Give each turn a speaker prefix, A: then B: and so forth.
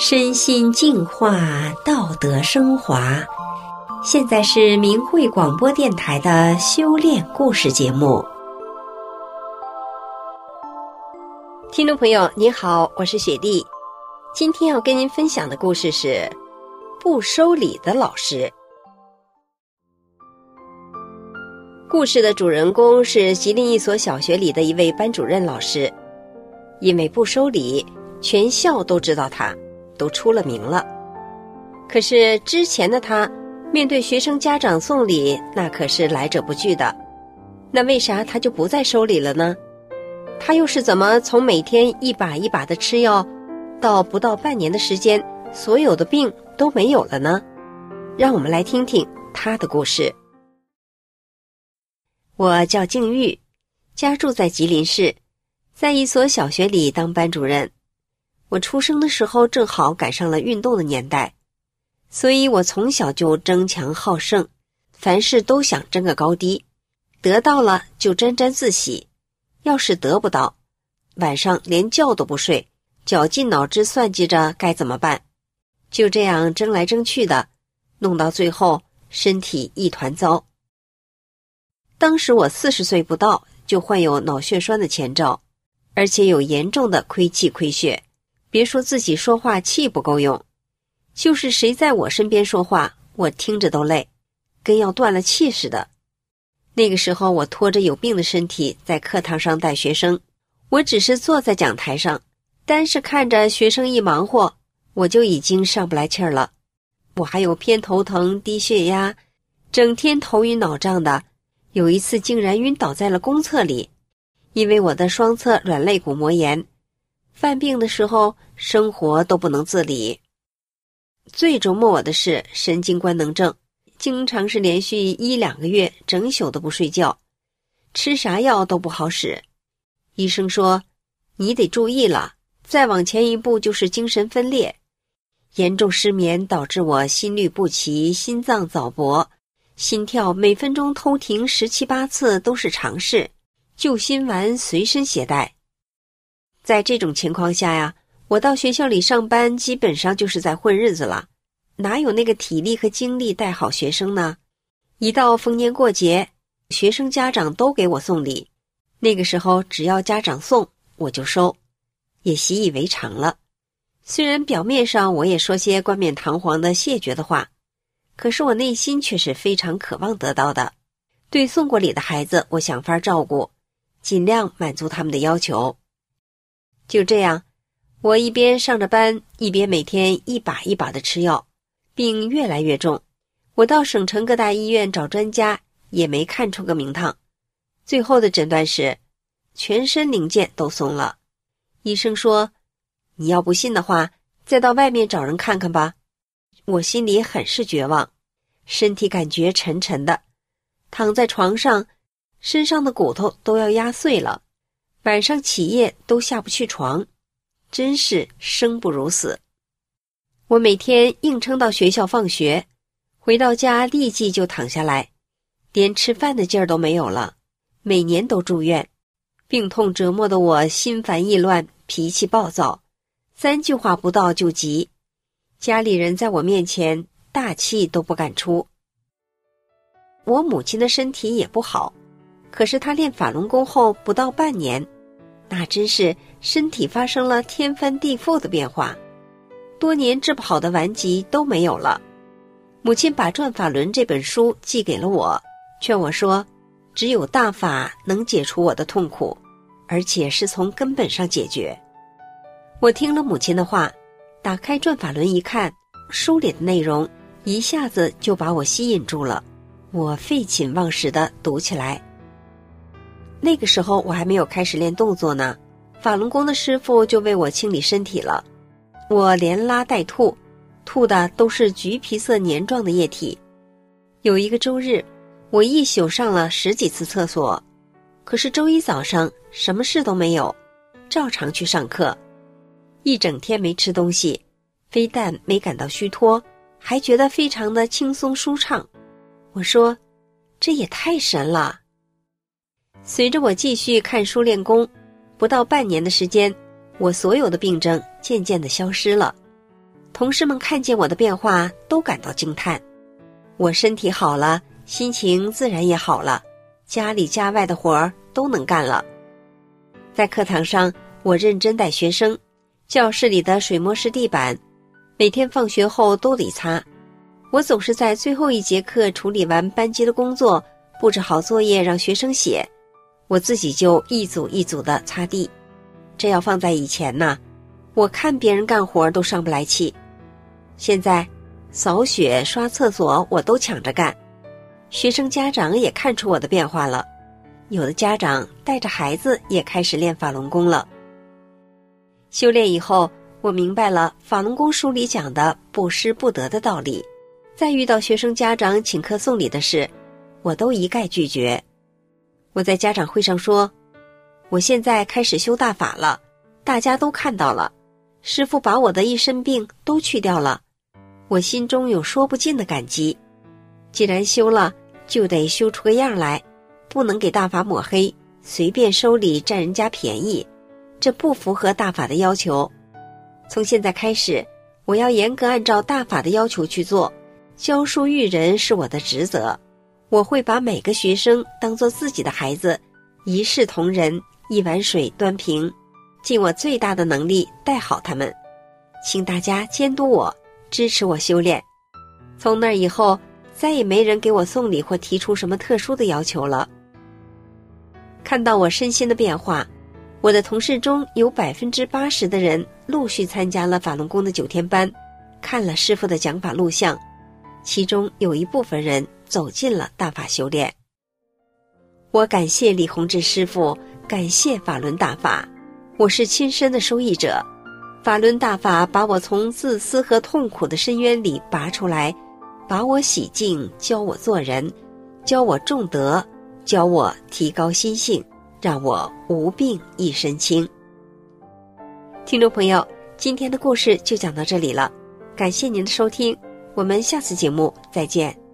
A: 身心净化，道德升华。现在是明慧广播电台的修炼故事节目。听众朋友，您好，我是雪莉。今天要跟您分享的故事是不收礼的老师。故事的主人公是吉林一所小学里的一位班主任老师，因为不收礼，全校都知道他。都出了名了，可是之前的他面对学生家长送礼，那可是来者不拒的。那为啥他就不再收礼了呢？他又是怎么从每天一把一把的吃药，到不到半年的时间，所有的病都没有了呢？让我们来听听他的故事。我叫静玉，家住在吉林市，在一所小学里当班主任。我出生的时候正好赶上了运动的年代，所以我从小就争强好胜，凡事都想争个高低，得到了就沾沾自喜，要是得不到，晚上连觉都不睡，绞尽脑汁算计着该怎么办，就这样争来争去的，弄到最后身体一团糟。当时我四十岁不到，就患有脑血栓的前兆，而且有严重的亏气亏血。别说自己说话气不够用，就是谁在我身边说话，我听着都累，跟要断了气似的。那个时候，我拖着有病的身体在课堂上带学生，我只是坐在讲台上，单是看着学生一忙活，我就已经上不来气儿了。我还有偏头疼、低血压，整天头晕脑胀的，有一次竟然晕倒在了公厕里，因为我的双侧软肋骨膜炎。犯病的时候，生活都不能自理。最折磨我的是神经官能症，经常是连续一两个月整宿都不睡觉，吃啥药都不好使。医生说：“你得注意了，再往前一步就是精神分裂，严重失眠导致我心律不齐、心脏早搏，心跳每分钟偷停十七八次都是常事，救心丸随身携带。”在这种情况下呀，我到学校里上班基本上就是在混日子了，哪有那个体力和精力带好学生呢？一到逢年过节，学生家长都给我送礼，那个时候只要家长送，我就收，也习以为常了。虽然表面上我也说些冠冕堂皇的谢绝的话，可是我内心却是非常渴望得到的。对送过礼的孩子，我想法照顾，尽量满足他们的要求。就这样，我一边上着班，一边每天一把一把的吃药，病越来越重。我到省城各大医院找专家，也没看出个名堂。最后的诊断是，全身零件都松了。医生说：“你要不信的话，再到外面找人看看吧。”我心里很是绝望，身体感觉沉沉的，躺在床上，身上的骨头都要压碎了。晚上起夜都下不去床，真是生不如死。我每天硬撑到学校放学，回到家立即就躺下来，连吃饭的劲儿都没有了。每年都住院，病痛折磨得我心烦意乱，脾气暴躁，三句话不到就急。家里人在我面前大气都不敢出。我母亲的身体也不好。可是他练法轮功后不到半年，那真是身体发生了天翻地覆的变化，多年治不好的顽疾都没有了。母亲把《转法轮》这本书寄给了我，劝我说：“只有大法能解除我的痛苦，而且是从根本上解决。”我听了母亲的话，打开《转法轮》一看，书里的内容一下子就把我吸引住了，我废寝忘食的读起来。那个时候我还没有开始练动作呢，法轮功的师傅就为我清理身体了。我连拉带吐，吐的都是橘皮色黏状的液体。有一个周日，我一宿上了十几次厕所，可是周一早上什么事都没有，照常去上课。一整天没吃东西，非但没感到虚脱，还觉得非常的轻松舒畅。我说，这也太神了。随着我继续看书练功，不到半年的时间，我所有的病症渐渐的消失了。同事们看见我的变化，都感到惊叹。我身体好了，心情自然也好了，家里家外的活儿都能干了。在课堂上，我认真带学生，教室里的水墨式地板，每天放学后都得擦。我总是在最后一节课处理完班级的工作，布置好作业让学生写，我自己就一组一组的擦地。这要放在以前呢，我看别人干活都上不来气。现在扫雪、刷厕所我都抢着干，学生家长也看出我的变化了，有的家长带着孩子也开始练法轮功了。修炼以后，我明白了法轮功书里讲的不施不得的道理。在遇到学生家长请客送礼的事，我都一概拒绝。我在家长会上说：“我现在开始修大法了，大家都看到了，师傅把我的一身病都去掉了，我心中有说不尽的感激。既然修了，就得修出个样来，不能给大法抹黑，随便收礼占人家便宜，这不符合大法的要求。从现在开始，我要严格按照大法的要求去做。”教书育人是我的职责，我会把每个学生当做自己的孩子，一视同仁，一碗水端平，尽我最大的能力带好他们。请大家监督我，支持我修炼。从那以后，再也没人给我送礼或提出什么特殊的要求了。看到我身心的变化，我的同事中有百分之八十的人陆续参加了法轮功的九天班，看了师傅的讲法录像。其中有一部分人走进了大法修炼。我感谢李洪志师傅，感谢法轮大法，我是亲身的受益者。法轮大法把我从自私和痛苦的深渊里拔出来，把我洗净，教我做人，教我重德，教我提高心性，让我无病一身轻。听众朋友，今天的故事就讲到这里了，感谢您的收听。我们下次节目再见。